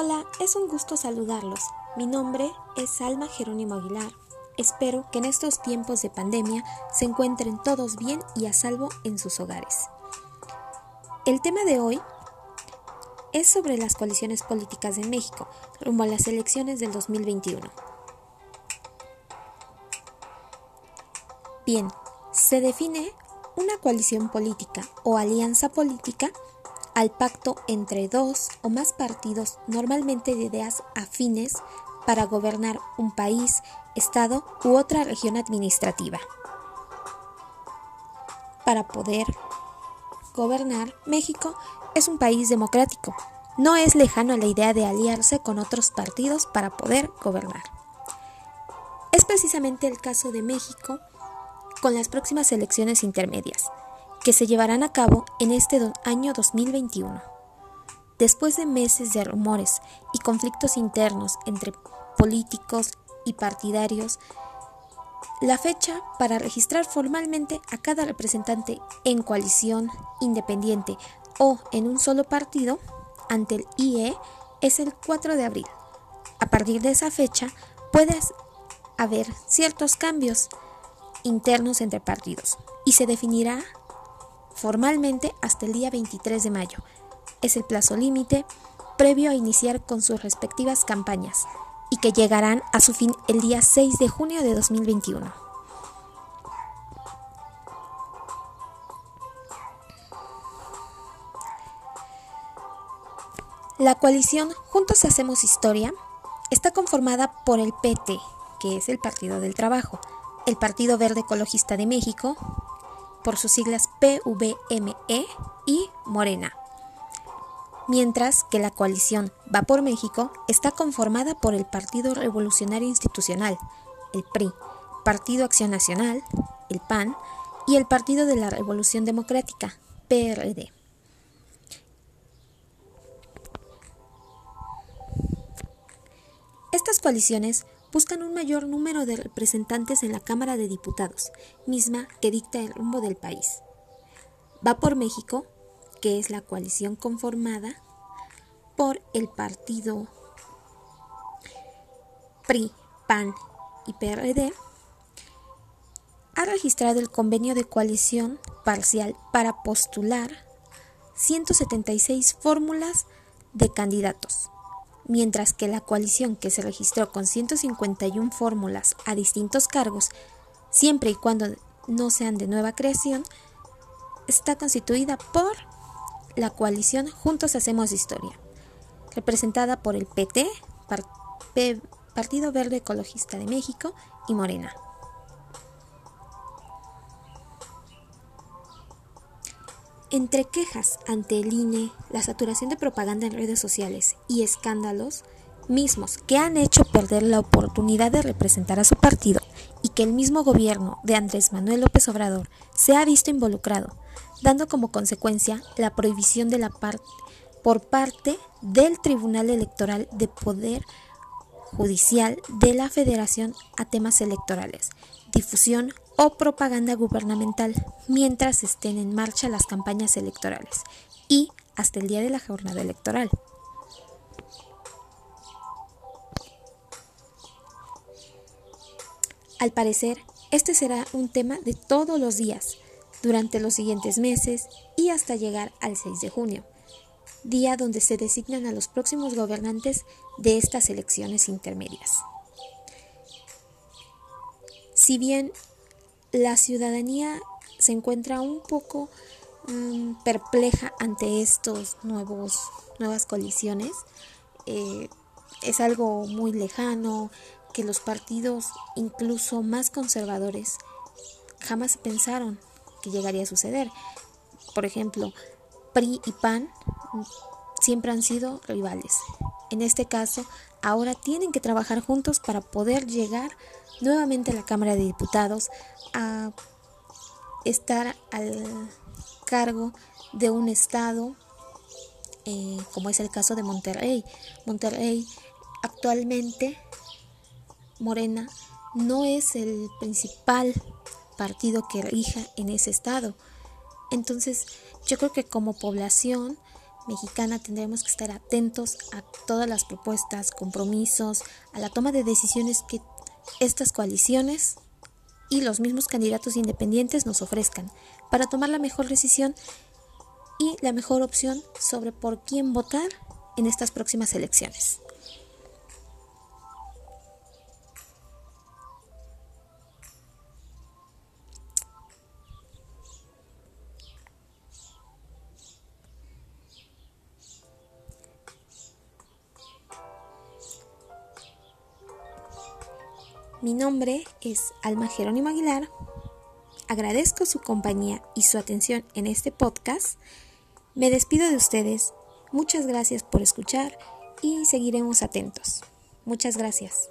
Hola, es un gusto saludarlos. Mi nombre es Salma Jerónimo Aguilar. Espero que en estos tiempos de pandemia se encuentren todos bien y a salvo en sus hogares. El tema de hoy es sobre las coaliciones políticas de México rumbo a las elecciones del 2021. Bien, se define una coalición política o alianza política al pacto entre dos o más partidos normalmente de ideas afines para gobernar un país, estado u otra región administrativa. Para poder gobernar, México es un país democrático. No es lejano a la idea de aliarse con otros partidos para poder gobernar. Es precisamente el caso de México con las próximas elecciones intermedias, que se llevarán a cabo en este año 2021. Después de meses de rumores y conflictos internos entre políticos y partidarios, la fecha para registrar formalmente a cada representante en coalición independiente o en un solo partido ante el IE es el 4 de abril. A partir de esa fecha puede haber ciertos cambios internos entre partidos y se definirá formalmente hasta el día 23 de mayo. Es el plazo límite previo a iniciar con sus respectivas campañas y que llegarán a su fin el día 6 de junio de 2021. La coalición Juntos Hacemos Historia está conformada por el PT, que es el Partido del Trabajo, el Partido Verde Ecologista de México, por sus siglas PVME y Morena. Mientras que la coalición Va por México está conformada por el Partido Revolucionario Institucional, el PRI, Partido Acción Nacional, el PAN y el Partido de la Revolución Democrática, PRD. Estas coaliciones buscan un mayor número de representantes en la Cámara de Diputados, misma que dicta el rumbo del país. Va por México, que es la coalición conformada por el partido PRI, PAN y PRD, ha registrado el convenio de coalición parcial para postular 176 fórmulas de candidatos mientras que la coalición que se registró con 151 fórmulas a distintos cargos, siempre y cuando no sean de nueva creación, está constituida por la coalición Juntos Hacemos Historia, representada por el PT, Partido Verde Ecologista de México y Morena. Entre quejas ante el INE, la saturación de propaganda en redes sociales y escándalos mismos que han hecho perder la oportunidad de representar a su partido y que el mismo gobierno de Andrés Manuel López Obrador se ha visto involucrado, dando como consecuencia la prohibición de la parte por parte del Tribunal Electoral de Poder Judicial de la Federación a temas electorales, difusión o propaganda gubernamental mientras estén en marcha las campañas electorales y hasta el día de la jornada electoral. Al parecer, este será un tema de todos los días, durante los siguientes meses y hasta llegar al 6 de junio, día donde se designan a los próximos gobernantes de estas elecciones intermedias. Si bien la ciudadanía se encuentra un poco mm, perpleja ante estos nuevos nuevas colisiones. Eh, es algo muy lejano que los partidos, incluso más conservadores, jamás pensaron que llegaría a suceder. Por ejemplo, PRI y PAN siempre han sido rivales. En este caso, ahora tienen que trabajar juntos para poder llegar nuevamente la Cámara de Diputados a estar al cargo de un estado eh, como es el caso de Monterrey. Monterrey actualmente, Morena, no es el principal partido que rija en ese estado. Entonces, yo creo que como población mexicana tendremos que estar atentos a todas las propuestas, compromisos, a la toma de decisiones que estas coaliciones y los mismos candidatos independientes nos ofrezcan para tomar la mejor decisión y la mejor opción sobre por quién votar en estas próximas elecciones. Mi nombre es Alma Jerónimo Aguilar. Agradezco su compañía y su atención en este podcast. Me despido de ustedes. Muchas gracias por escuchar y seguiremos atentos. Muchas gracias.